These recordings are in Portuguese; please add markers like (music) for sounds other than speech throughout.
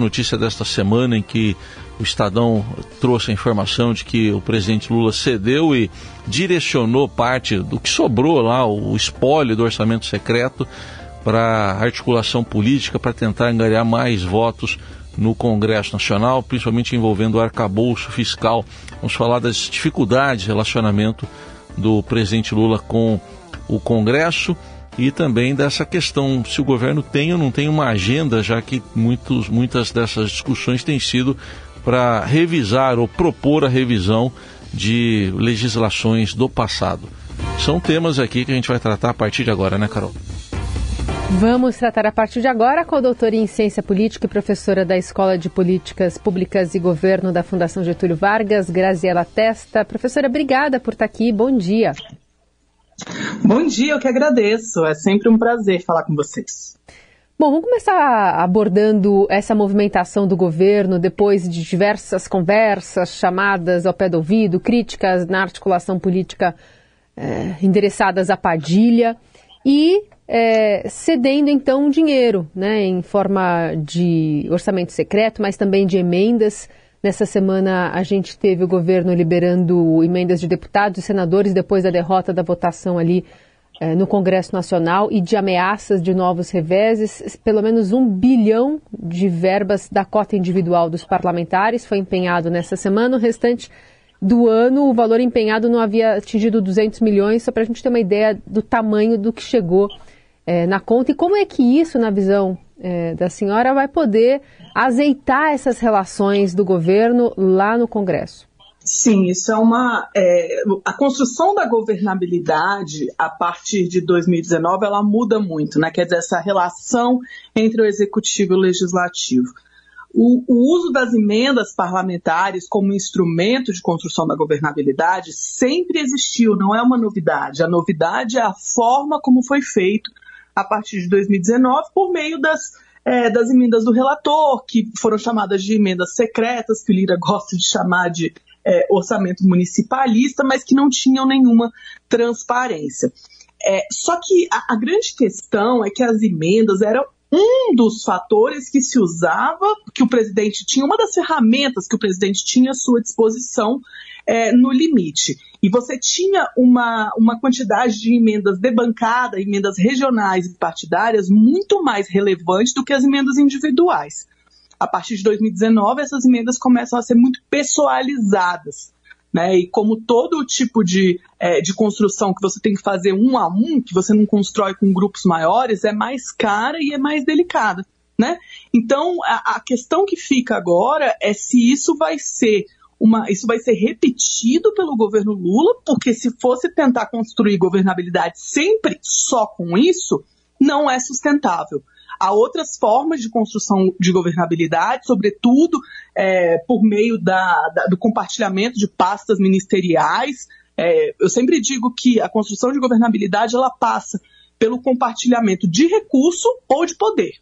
notícia desta semana em que o Estadão trouxe a informação de que o presidente Lula cedeu e direcionou parte do que sobrou lá, o espólio do orçamento secreto, para articulação política, para tentar angariar mais votos no Congresso Nacional, principalmente envolvendo o arcabouço fiscal. Vamos falar das dificuldades de relacionamento do presidente Lula com o Congresso e também dessa questão se o governo tem ou não tem uma agenda, já que muitos, muitas dessas discussões têm sido para revisar ou propor a revisão de legislações do passado. São temas aqui que a gente vai tratar a partir de agora, né, Carol? Vamos tratar a partir de agora com a doutora em Ciência Política e professora da Escola de Políticas Públicas e Governo da Fundação Getúlio Vargas, Graziela Testa. Professora, obrigada por estar aqui. Bom dia. Bom dia, eu que agradeço. É sempre um prazer falar com vocês. Bom, vamos começar abordando essa movimentação do governo depois de diversas conversas, chamadas ao pé do ouvido, críticas na articulação política é, endereçadas a Padilha e é, cedendo então dinheiro, né, em forma de orçamento secreto, mas também de emendas. Nessa semana a gente teve o governo liberando emendas de deputados e senadores depois da derrota da votação ali é, no Congresso Nacional e de ameaças de novos reveses. Pelo menos um bilhão de verbas da cota individual dos parlamentares foi empenhado nessa semana. O restante do ano, o valor empenhado não havia atingido 200 milhões, só para a gente ter uma ideia do tamanho do que chegou é, na conta e como é que isso, na visão é, da senhora, vai poder azeitar essas relações do governo lá no Congresso? Sim, isso é uma. É, a construção da governabilidade a partir de 2019 ela muda muito, né? Quer dizer, essa relação entre o executivo e o legislativo. O, o, uso das emendas parlamentares como instrumento de construção da governabilidade sempre existiu, não é uma novidade. A novidade é a forma como foi feito a partir de 2019 por meio das, é, das emendas do relator, que foram chamadas de emendas secretas, que o Lira gosta de chamar de é, orçamento municipalista, mas que não tinham nenhuma transparência. É, só que a, a grande questão é que as emendas eram um dos fatores que se usava, que o presidente tinha, uma das ferramentas que o presidente tinha à sua disposição é, no limite. E você tinha uma, uma quantidade de emendas de bancada, emendas regionais e partidárias muito mais relevante do que as emendas individuais. A partir de 2019, essas emendas começam a ser muito pessoalizadas. Né? E como todo tipo de, é, de construção que você tem que fazer um a um, que você não constrói com grupos maiores, é mais cara e é mais delicada. Né? Então, a, a questão que fica agora é se isso vai ser uma, isso vai ser repetido pelo governo Lula, porque se fosse tentar construir governabilidade sempre só com isso, não é sustentável. Há outras formas de construção de governabilidade, sobretudo é, por meio da, da, do compartilhamento de pastas ministeriais. É, eu sempre digo que a construção de governabilidade ela passa pelo compartilhamento de recurso ou de poder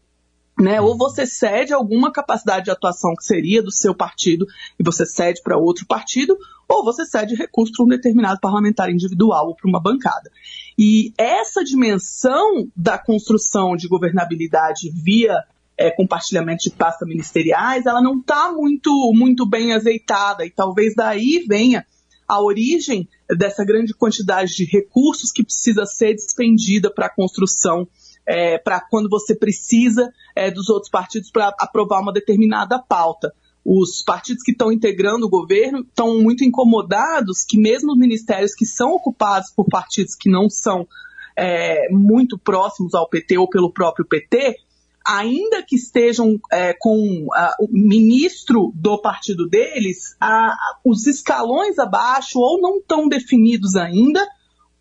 né? Ou você cede alguma capacidade de atuação que seria do seu partido e você cede para outro partido, ou você cede recurso para um determinado parlamentar individual ou para uma bancada. E essa dimensão da construção de governabilidade via é, compartilhamento de pastas ministeriais, ela não está muito, muito bem azeitada e talvez daí venha a origem dessa grande quantidade de recursos que precisa ser despendida para a construção é, para quando você precisa é, dos outros partidos para aprovar uma determinada pauta. Os partidos que estão integrando o governo estão muito incomodados que mesmo os ministérios que são ocupados por partidos que não são é, muito próximos ao PT ou pelo próprio PT, ainda que estejam é, com a, o ministro do partido deles, a, os escalões abaixo ou não estão definidos ainda,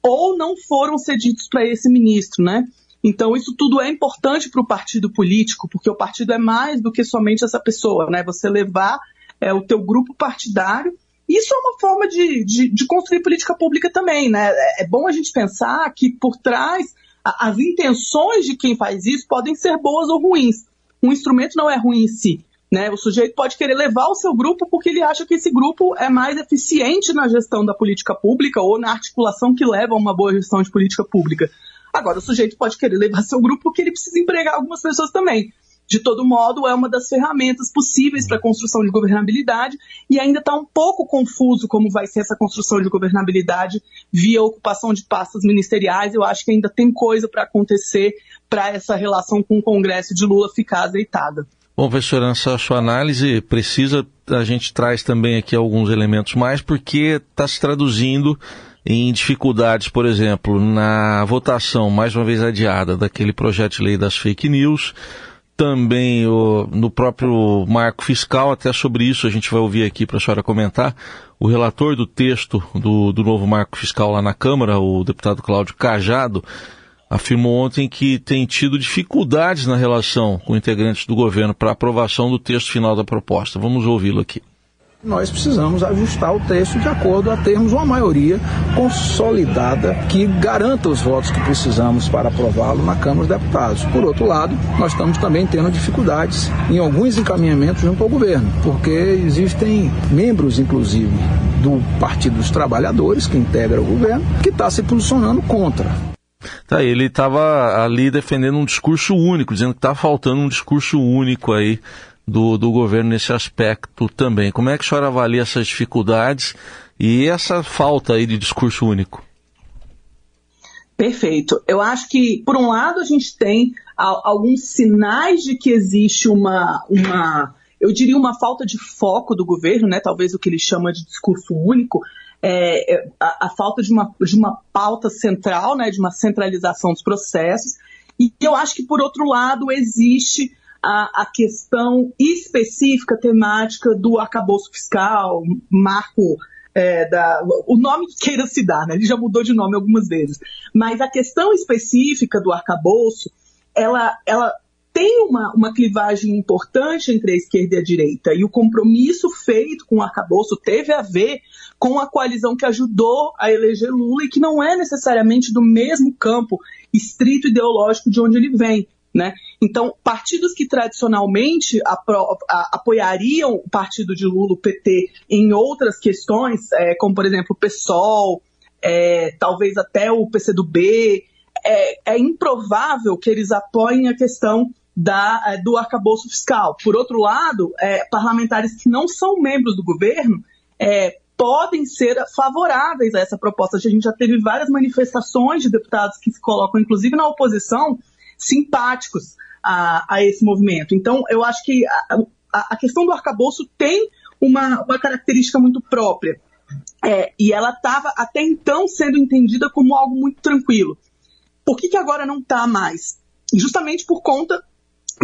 ou não foram cedidos para esse ministro, né? Então, isso tudo é importante para o partido político, porque o partido é mais do que somente essa pessoa, né? Você levar é, o teu grupo partidário. Isso é uma forma de, de, de construir política pública também, né? É, é bom a gente pensar que por trás a, as intenções de quem faz isso podem ser boas ou ruins. Um instrumento não é ruim em si. Né? O sujeito pode querer levar o seu grupo porque ele acha que esse grupo é mais eficiente na gestão da política pública ou na articulação que leva a uma boa gestão de política pública. Agora, o sujeito pode querer levar seu grupo porque ele precisa empregar algumas pessoas também. de todo modo, é uma das ferramentas possíveis para a construção de governabilidade e ainda está um pouco confuso como vai ser essa construção de governabilidade via ocupação de pastas ministeriais. Eu acho que ainda tem coisa para acontecer para essa relação com o Congresso de Lula ficar azeitada. Bom, professora, essa sua análise precisa, a gente traz também aqui alguns elementos mais, porque está se traduzindo em dificuldades, por exemplo, na votação, mais uma vez adiada, daquele projeto de lei das fake news, também o, no próprio marco fiscal, até sobre isso a gente vai ouvir aqui para a senhora comentar. O relator do texto do, do novo marco fiscal lá na Câmara, o deputado Cláudio Cajado, afirmou ontem que tem tido dificuldades na relação com integrantes do governo para aprovação do texto final da proposta. Vamos ouvi-lo aqui nós precisamos ajustar o texto de acordo a termos uma maioria consolidada que garanta os votos que precisamos para aprová-lo na Câmara dos Deputados. Por outro lado, nós estamos também tendo dificuldades em alguns encaminhamentos junto ao governo, porque existem membros, inclusive, do Partido dos Trabalhadores, que integra o governo, que está se posicionando contra. Tá, ele estava ali defendendo um discurso único, dizendo que está faltando um discurso único aí do, do governo nesse aspecto também. Como é que a senhora avalia essas dificuldades e essa falta aí de discurso único? Perfeito. Eu acho que, por um lado, a gente tem alguns sinais de que existe uma, uma, eu diria, uma falta de foco do governo, né? Talvez o que ele chama de discurso único, é, é, a, a, falta de uma, de uma pauta central, né, de uma centralização dos processos. E eu acho que, por outro lado, existe a, a questão específica, temática do arcabouço fiscal, marco é, da, o nome que queira se dar, né? ele já mudou de nome algumas vezes. Mas a questão específica do arcabouço, ela, ela tem uma, uma clivagem importante entre a esquerda e a direita, e o compromisso feito com o arcabouço teve a ver com a coalizão que ajudou a eleger Lula e que não é necessariamente do mesmo campo estrito ideológico de onde ele vem. Né? Então, partidos que tradicionalmente apro, a, apoiariam o partido de Lula, o PT, em outras questões, é, como por exemplo o PSOL, é, talvez até o PCdoB, é, é improvável que eles apoiem a questão da, é, do arcabouço fiscal. Por outro lado, é, parlamentares que não são membros do governo é, podem ser favoráveis a essa proposta. A gente já teve várias manifestações de deputados que se colocam, inclusive na oposição, simpáticos a, a esse movimento. Então, eu acho que a, a, questão do arcabouço tem uma, uma característica muito própria. É, e ela estava até então sendo entendida como algo muito tranquilo. Por que, que agora não está mais? Justamente por conta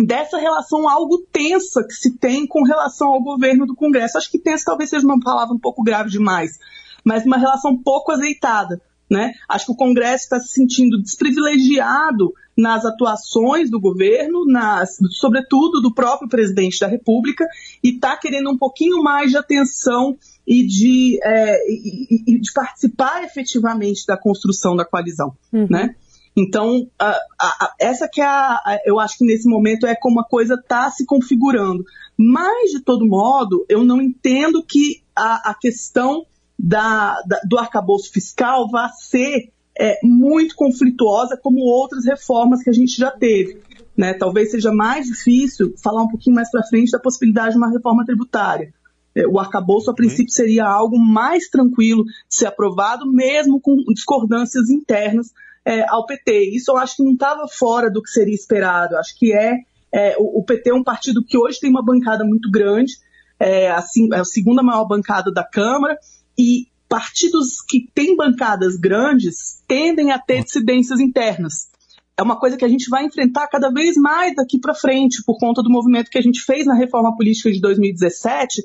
dessa relação algo tensa que se tem com relação ao governo do Congresso. Acho que tensa talvez seja uma palavra um pouco grave demais, mas uma relação pouco azeitada. Né? Acho que o Congresso está se sentindo desprivilegiado nas atuações do governo, nas, sobretudo do próprio presidente da República, e está querendo um pouquinho mais de atenção e de, é, e, e de participar efetivamente da construção da coalizão. Uhum. Né? Então, a, a, essa que é a, eu acho que nesse momento é como a coisa está se configurando. Mas, de todo modo, eu não entendo que a, questão da, da, do arcabouço fiscal vá ser é, muito conflituosa como outras reformas que a gente já teve. Né? Talvez seja mais difícil falar um pouquinho mais para frente da possibilidade de uma reforma tributária. É, o arcabouço, a princípio, seria algo mais tranquilo de ser aprovado, mesmo com discordâncias internas é, ao PT. Isso eu acho que não estava fora do que seria esperado. Acho que é, é o, PT é um partido que hoje tem uma bancada muito grande, é a, é a segunda maior bancada da Câmara, e partidos que têm bancadas grandes tendem a ter dissidências internas. É uma coisa que a gente vai enfrentar cada vez mais daqui para frente, por conta do movimento que a gente fez na reforma política de 2017,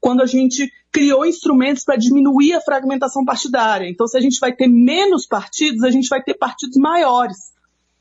quando a gente criou instrumentos para diminuir a fragmentação partidária. Então, se a gente vai ter menos partidos, a gente vai ter partidos maiores.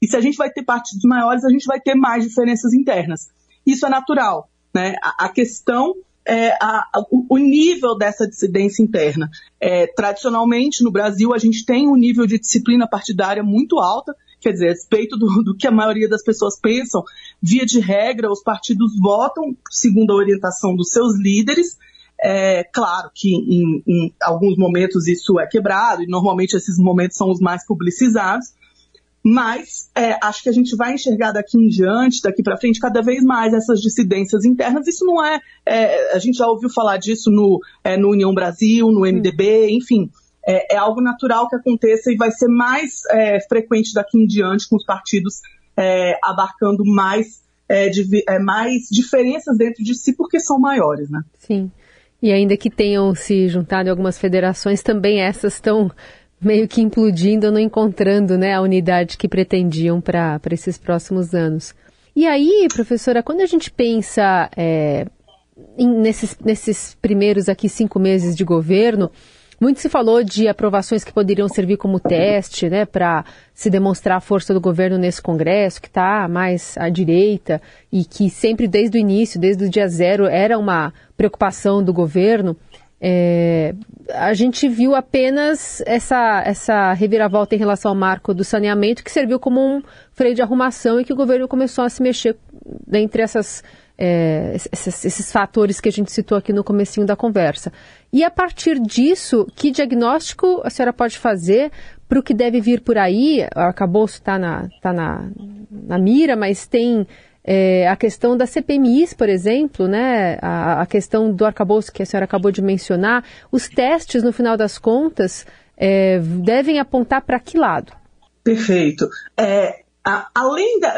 E se a gente vai ter partidos maiores, a gente vai ter mais diferenças internas. Isso é natural. Né? A, questão é a, o nível dessa dissidência interna. É, tradicionalmente, no Brasil, a gente tem um nível de disciplina partidária muito alta, quer dizer, a respeito do, do, que a maioria das pessoas pensam, via de regra, os partidos votam segundo a orientação dos seus líderes, é claro que em, em, alguns momentos isso é quebrado, e normalmente esses momentos são os mais publicizados, mas é, acho que a gente vai enxergar daqui em diante, daqui para frente, cada vez mais essas dissidências internas. Isso não é, é a gente já ouviu falar disso no, é, no União Brasil, no MDB, enfim. É, é, algo natural que aconteça e vai ser mais é, frequente daqui em diante com os partidos é, abarcando mais, de, mais diferenças dentro de si porque são maiores, né? Sim. E ainda que tenham se juntado em algumas federações, também essas estão meio que implodindo, não encontrando né, a unidade que pretendiam para esses próximos anos. E aí, professora, quando a gente pensa é, em, nesses, nesses primeiros aqui cinco meses de governo, muito se falou de aprovações que poderiam servir como teste, né, para se demonstrar a força do governo nesse Congresso, que está mais à direita e que sempre desde o início, desde o dia zero, era uma preocupação do governo. É, a gente viu apenas essa, essa reviravolta em relação ao marco do saneamento, que serviu como um freio de arrumação e que o governo começou a se mexer entre essas, é, esses, esses, fatores que a gente citou aqui no comecinho da conversa. E a partir disso, que diagnóstico a senhora pode fazer para o que deve vir por aí? Acabou está na, tá na, na mira, mas tem é, a questão da CPMIs, por exemplo, né, a, a, questão do arcabouço que a senhora acabou de mencionar, os testes, no final das contas, é, devem apontar para que lado? Perfeito. É, a, além da.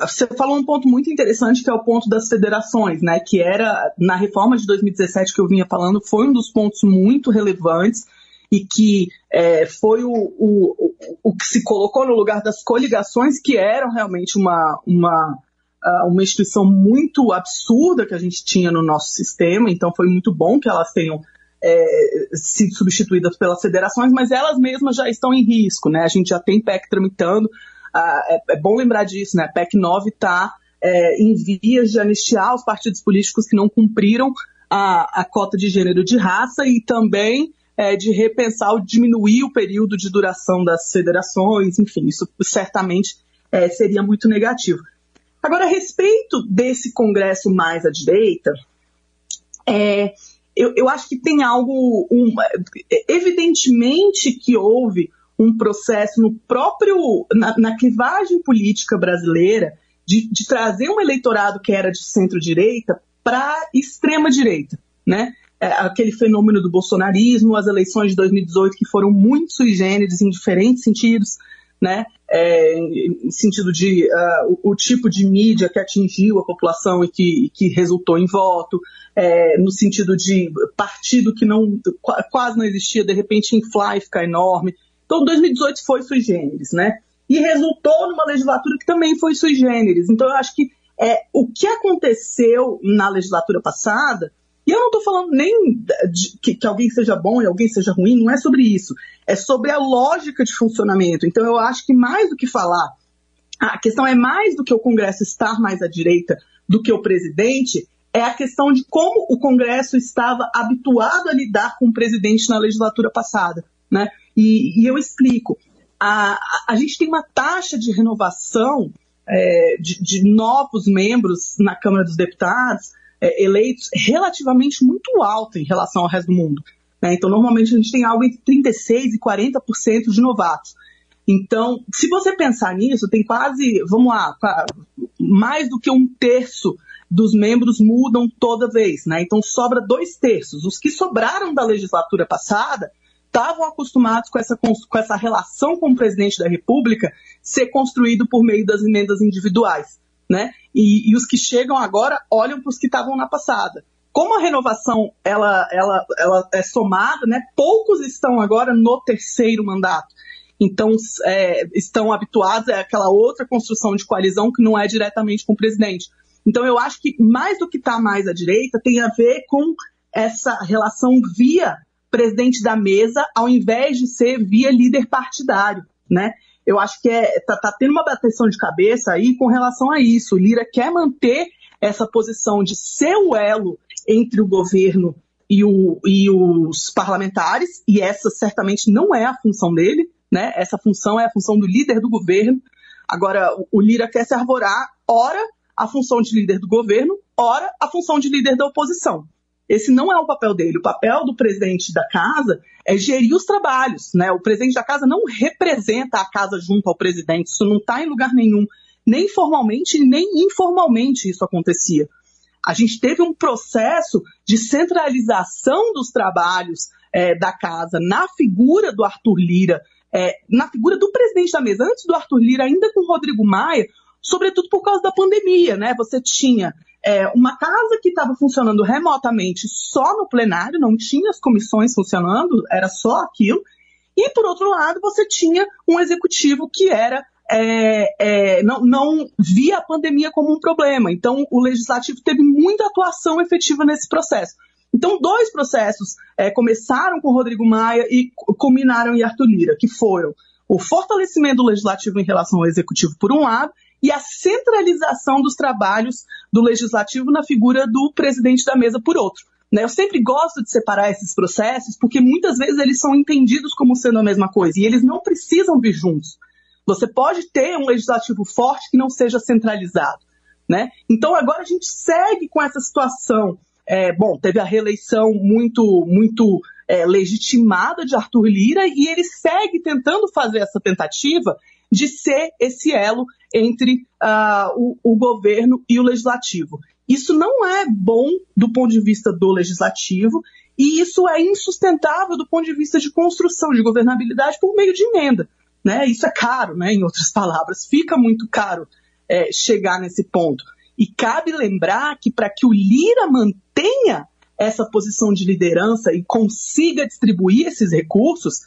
Você falou um ponto muito interessante que é o ponto das federações, né? Que era, na reforma de 2017 que eu vinha falando, foi um dos pontos muito relevantes e que é, foi o, o, o, que se colocou no lugar das coligações, que eram realmente uma, uma uma instituição muito absurda que a gente tinha no nosso sistema, então foi muito bom que elas tenham é, sido substituídas pelas federações, mas elas mesmas já estão em risco, né? A gente já tem PEC tramitando, ah, é, é, bom lembrar disso, né? PEC 9 está é, em vias de anistiar os partidos políticos que não cumpriram a, a cota de gênero de raça e também é, de repensar ou diminuir o período de duração das federações, enfim, isso certamente é, seria muito negativo. Agora, a respeito desse Congresso mais à direita, é, eu, eu, acho que tem algo. Um, evidentemente que houve um processo no próprio. na, na clivagem política brasileira de, de, trazer um eleitorado que era de centro-direita para extrema-direita. Né? É, aquele fenômeno do bolsonarismo, as eleições de 2018 que foram muito sui generis em diferentes sentidos né? É, em sentido de uh, o, o, tipo de mídia que atingiu a população e que, que resultou em voto, é, no sentido de partido que não quase não existia, de repente inflar e ficar enorme. Então 2018 foi sui generis, né? E resultou numa legislatura que também foi sui generis. Então eu acho que é, o que aconteceu na legislatura passada e eu não estou falando nem de que, que, alguém seja bom e alguém seja ruim, não é sobre isso. É sobre a lógica de funcionamento. Então eu acho que mais do que falar, a questão é mais do que o Congresso estar mais à direita do que o presidente, é a questão de como o Congresso estava habituado a lidar com o presidente na legislatura passada. Né? E, e eu explico. A, a, a, gente tem uma taxa de renovação é, de, de novos membros na Câmara dos Deputados é, eleitos relativamente muito alta em relação ao resto do mundo. Né? Então, normalmente a gente tem algo entre 36% e 40% de novatos. Então, se você pensar nisso, tem quase, vamos lá, mais do que um terço dos membros mudam toda vez, né? Então sobra dois terços. Os que sobraram da legislatura passada estavam acostumados com essa, com essa relação com o presidente da República ser construído por meio das emendas individuais né? E, e os que chegam agora olham para os que estavam na passada. Como a renovação ela, ela, ela é somada, né? Poucos estão agora no terceiro mandato. Então, é, estão habituados a aquela outra construção de coalizão que não é diretamente com o presidente. Então, eu acho que mais do que está mais à direita tem a ver com essa relação via presidente da mesa, ao invés de ser via líder partidário, né? Eu acho que é, tá, tá tendo uma bateção de cabeça aí com relação a isso. O Lira quer manter essa posição de ser o elo entre o governo e, o, e os parlamentares, e essa certamente não é a função dele, né? Essa função é a função do líder do governo. Agora, o Lira quer se arvorar, ora, a função de líder do governo, ora, a função de líder da oposição. Esse não é o papel dele. O papel do presidente da casa é gerir os trabalhos. Né? O presidente da casa não representa a casa junto ao presidente. Isso não está em lugar nenhum. Nem formalmente, nem informalmente isso acontecia. A gente teve um processo de centralização dos trabalhos é, da casa na figura do Arthur Lira, é, na figura do presidente da mesa, antes do Arthur Lira, ainda com o Rodrigo Maia, sobretudo por causa da pandemia, né? Você tinha é, uma casa que estava funcionando remotamente só no plenário, não tinha as comissões funcionando, era só aquilo. E, por outro lado, você tinha um executivo que era é, é, não, não, via a pandemia como um problema. Então, o legislativo teve muita atuação efetiva nesse processo. Então, dois processos é, começaram com Rodrigo Maia e culminaram em Arthur Lira, que foram o fortalecimento do legislativo em relação ao executivo, por um lado, e a centralização dos trabalhos do legislativo na figura do presidente da mesa, por outro. Né? Eu sempre gosto de separar esses processos, porque muitas vezes eles são entendidos como sendo a mesma coisa, e eles não precisam vir juntos. Você pode ter um legislativo forte que não seja centralizado. Né? Então agora a gente segue com essa situação. É, bom, teve a reeleição muito, muito é, legitimada de Arthur Lira e ele segue tentando fazer essa tentativa de ser esse elo entre uh, o, o governo e o legislativo. Isso não é bom do ponto de vista do legislativo e isso é insustentável do ponto de vista de construção de governabilidade por meio de emenda. Né? Isso é caro, né? em outras (laughs) palavras, fica muito caro é, chegar nesse ponto. E cabe lembrar que para que o Lira mantenha essa posição de liderança e consiga distribuir esses recursos,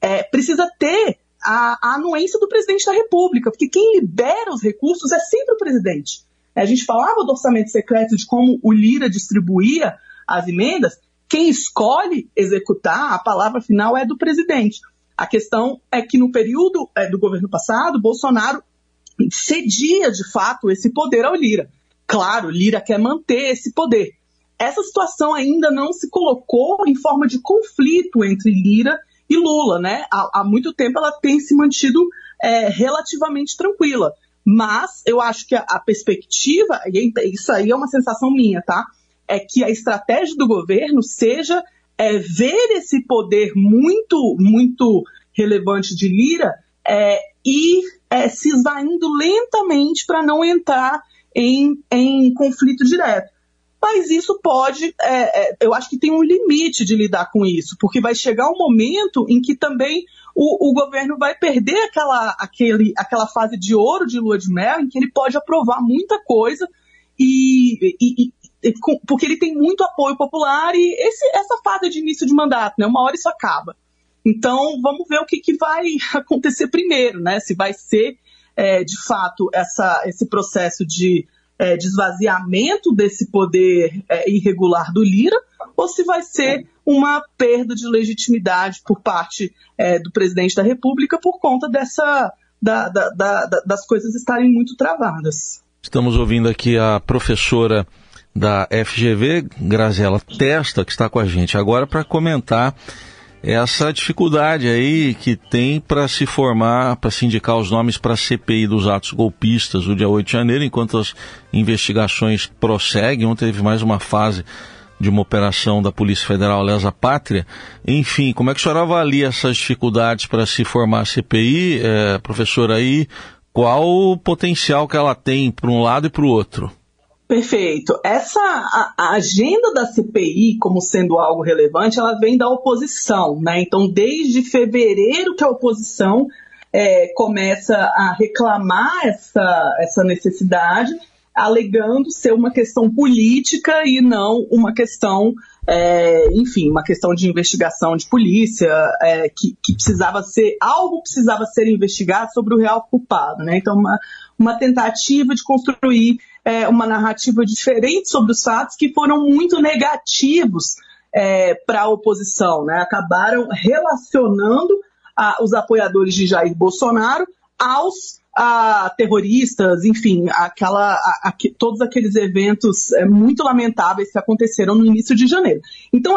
é, precisa ter a, a, anuência do presidente da República, porque quem libera os recursos é sempre o presidente. A gente falava do orçamento secreto, de como o Lira distribuía as emendas, quem escolhe executar, a palavra final é do presidente. A questão é que no período é, do governo passado, Bolsonaro cedia de fato esse poder ao Lira. Claro, Lira quer manter esse poder. Essa situação ainda não se colocou em forma de conflito entre Lira e Lula, né? Há, há muito tempo ela tem se mantido é, relativamente tranquila. Mas eu acho que a, a perspectiva, e isso aí é uma sensação minha, tá? É que a estratégia do governo seja é, ver esse poder muito, muito relevante de Lira é, ir é, se esvaindo lentamente para não entrar em, em conflito direto. Mas isso pode, é, é, eu acho que tem um limite de lidar com isso, porque vai chegar um momento em que também o, o, governo vai perder aquela, aquele, aquela fase de ouro de lua de mel, em que ele pode aprovar muita coisa e, e, porque ele tem muito apoio popular e esse, essa fase de início de mandato, né? Uma hora isso acaba. Então, vamos ver o que, que vai (laughs) acontecer primeiro, né? Se vai ser, é, de fato, essa, esse processo de é, esvaziamento desse poder é, irregular do Lira, ou se vai ser uma perda de legitimidade por parte é, do presidente da República por conta dessa, da, da, da, das coisas estarem muito travadas. Estamos ouvindo aqui a professora da FGV, Graziela Testa, que está com a gente agora para comentar essa dificuldade aí que tem para se formar, para se indicar os nomes para a CPI dos atos golpistas do dia 8 de janeiro, enquanto as investigações prosseguem. Ontem teve mais uma fase de uma operação da Polícia Federal Lesa Pátria. Enfim, como é que a senhora avalia essas dificuldades para se formar a CPI, é, professora aí? Qual o potencial que ela tem para um lado e para o outro? Perfeito. Essa a, a, agenda da CPI como sendo algo relevante, ela vem da oposição, né? Então, desde fevereiro que a oposição é, começa a reclamar essa, essa necessidade, alegando ser uma questão política e não uma questão, é, enfim, uma questão de investigação de polícia, é, que, que, precisava ser, algo precisava ser investigado sobre o real culpado, né? Então, uma, uma tentativa de construir é, uma narrativa diferente sobre os fatos que foram muito negativos é, para a oposição. Né? Acabaram relacionando a, os apoiadores de Jair Bolsonaro aos a, terroristas, enfim, aquela, a, todos aqueles eventos é, muito lamentáveis que aconteceram no início de janeiro. Então,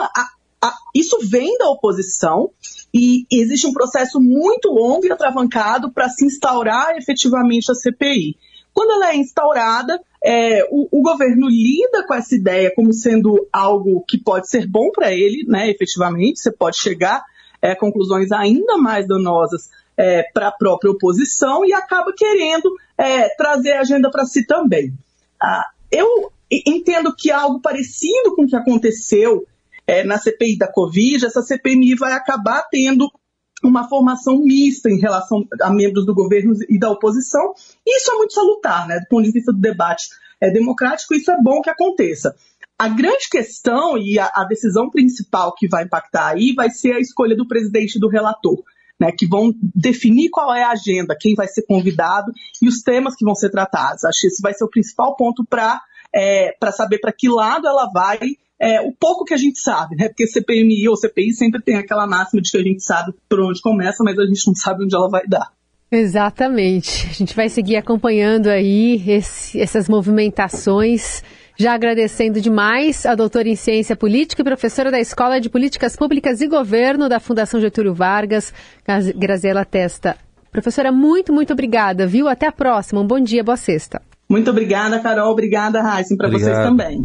isso vem da oposição e existe um processo muito longo e atravancado para se instaurar efetivamente a CPI. Quando ela é instaurada, é, o, o, governo lida com essa ideia como sendo algo que pode ser bom para ele, né, efetivamente, você pode chegar é, a conclusões ainda mais danosas é, para a própria oposição e acaba querendo é, trazer a agenda para si também. Ah, eu entendo que algo parecido com o que aconteceu é, na CPI da Covid, essa CPMI vai acabar tendo uma formação mista em relação a membros do governo e da oposição. Isso é muito salutar, né? Do ponto de vista do debate é, democrático, isso é bom que aconteça. A grande questão e a, a, decisão principal que vai impactar aí vai ser a escolha do presidente e do relator, né? Que vão definir qual é a agenda, quem vai ser convidado e os temas que vão ser tratados. Acho que esse vai ser o principal ponto para é, saber para que lado ela vai é, o pouco que a gente sabe, né? Porque CPMI ou CPI sempre tem aquela máxima de que a gente sabe por onde começa, mas a gente não sabe onde ela vai dar. Exatamente. A gente vai seguir acompanhando aí esse, essas movimentações. Já agradecendo demais a doutora em Ciência Política e professora da Escola de Políticas Públicas e Governo da Fundação Getúlio Vargas, Graziela Testa. Professora, muito, muito obrigada, viu? Até a próxima. Um bom dia, boa sexta. Muito obrigada, Carol. Obrigada, Raíssa, para vocês também.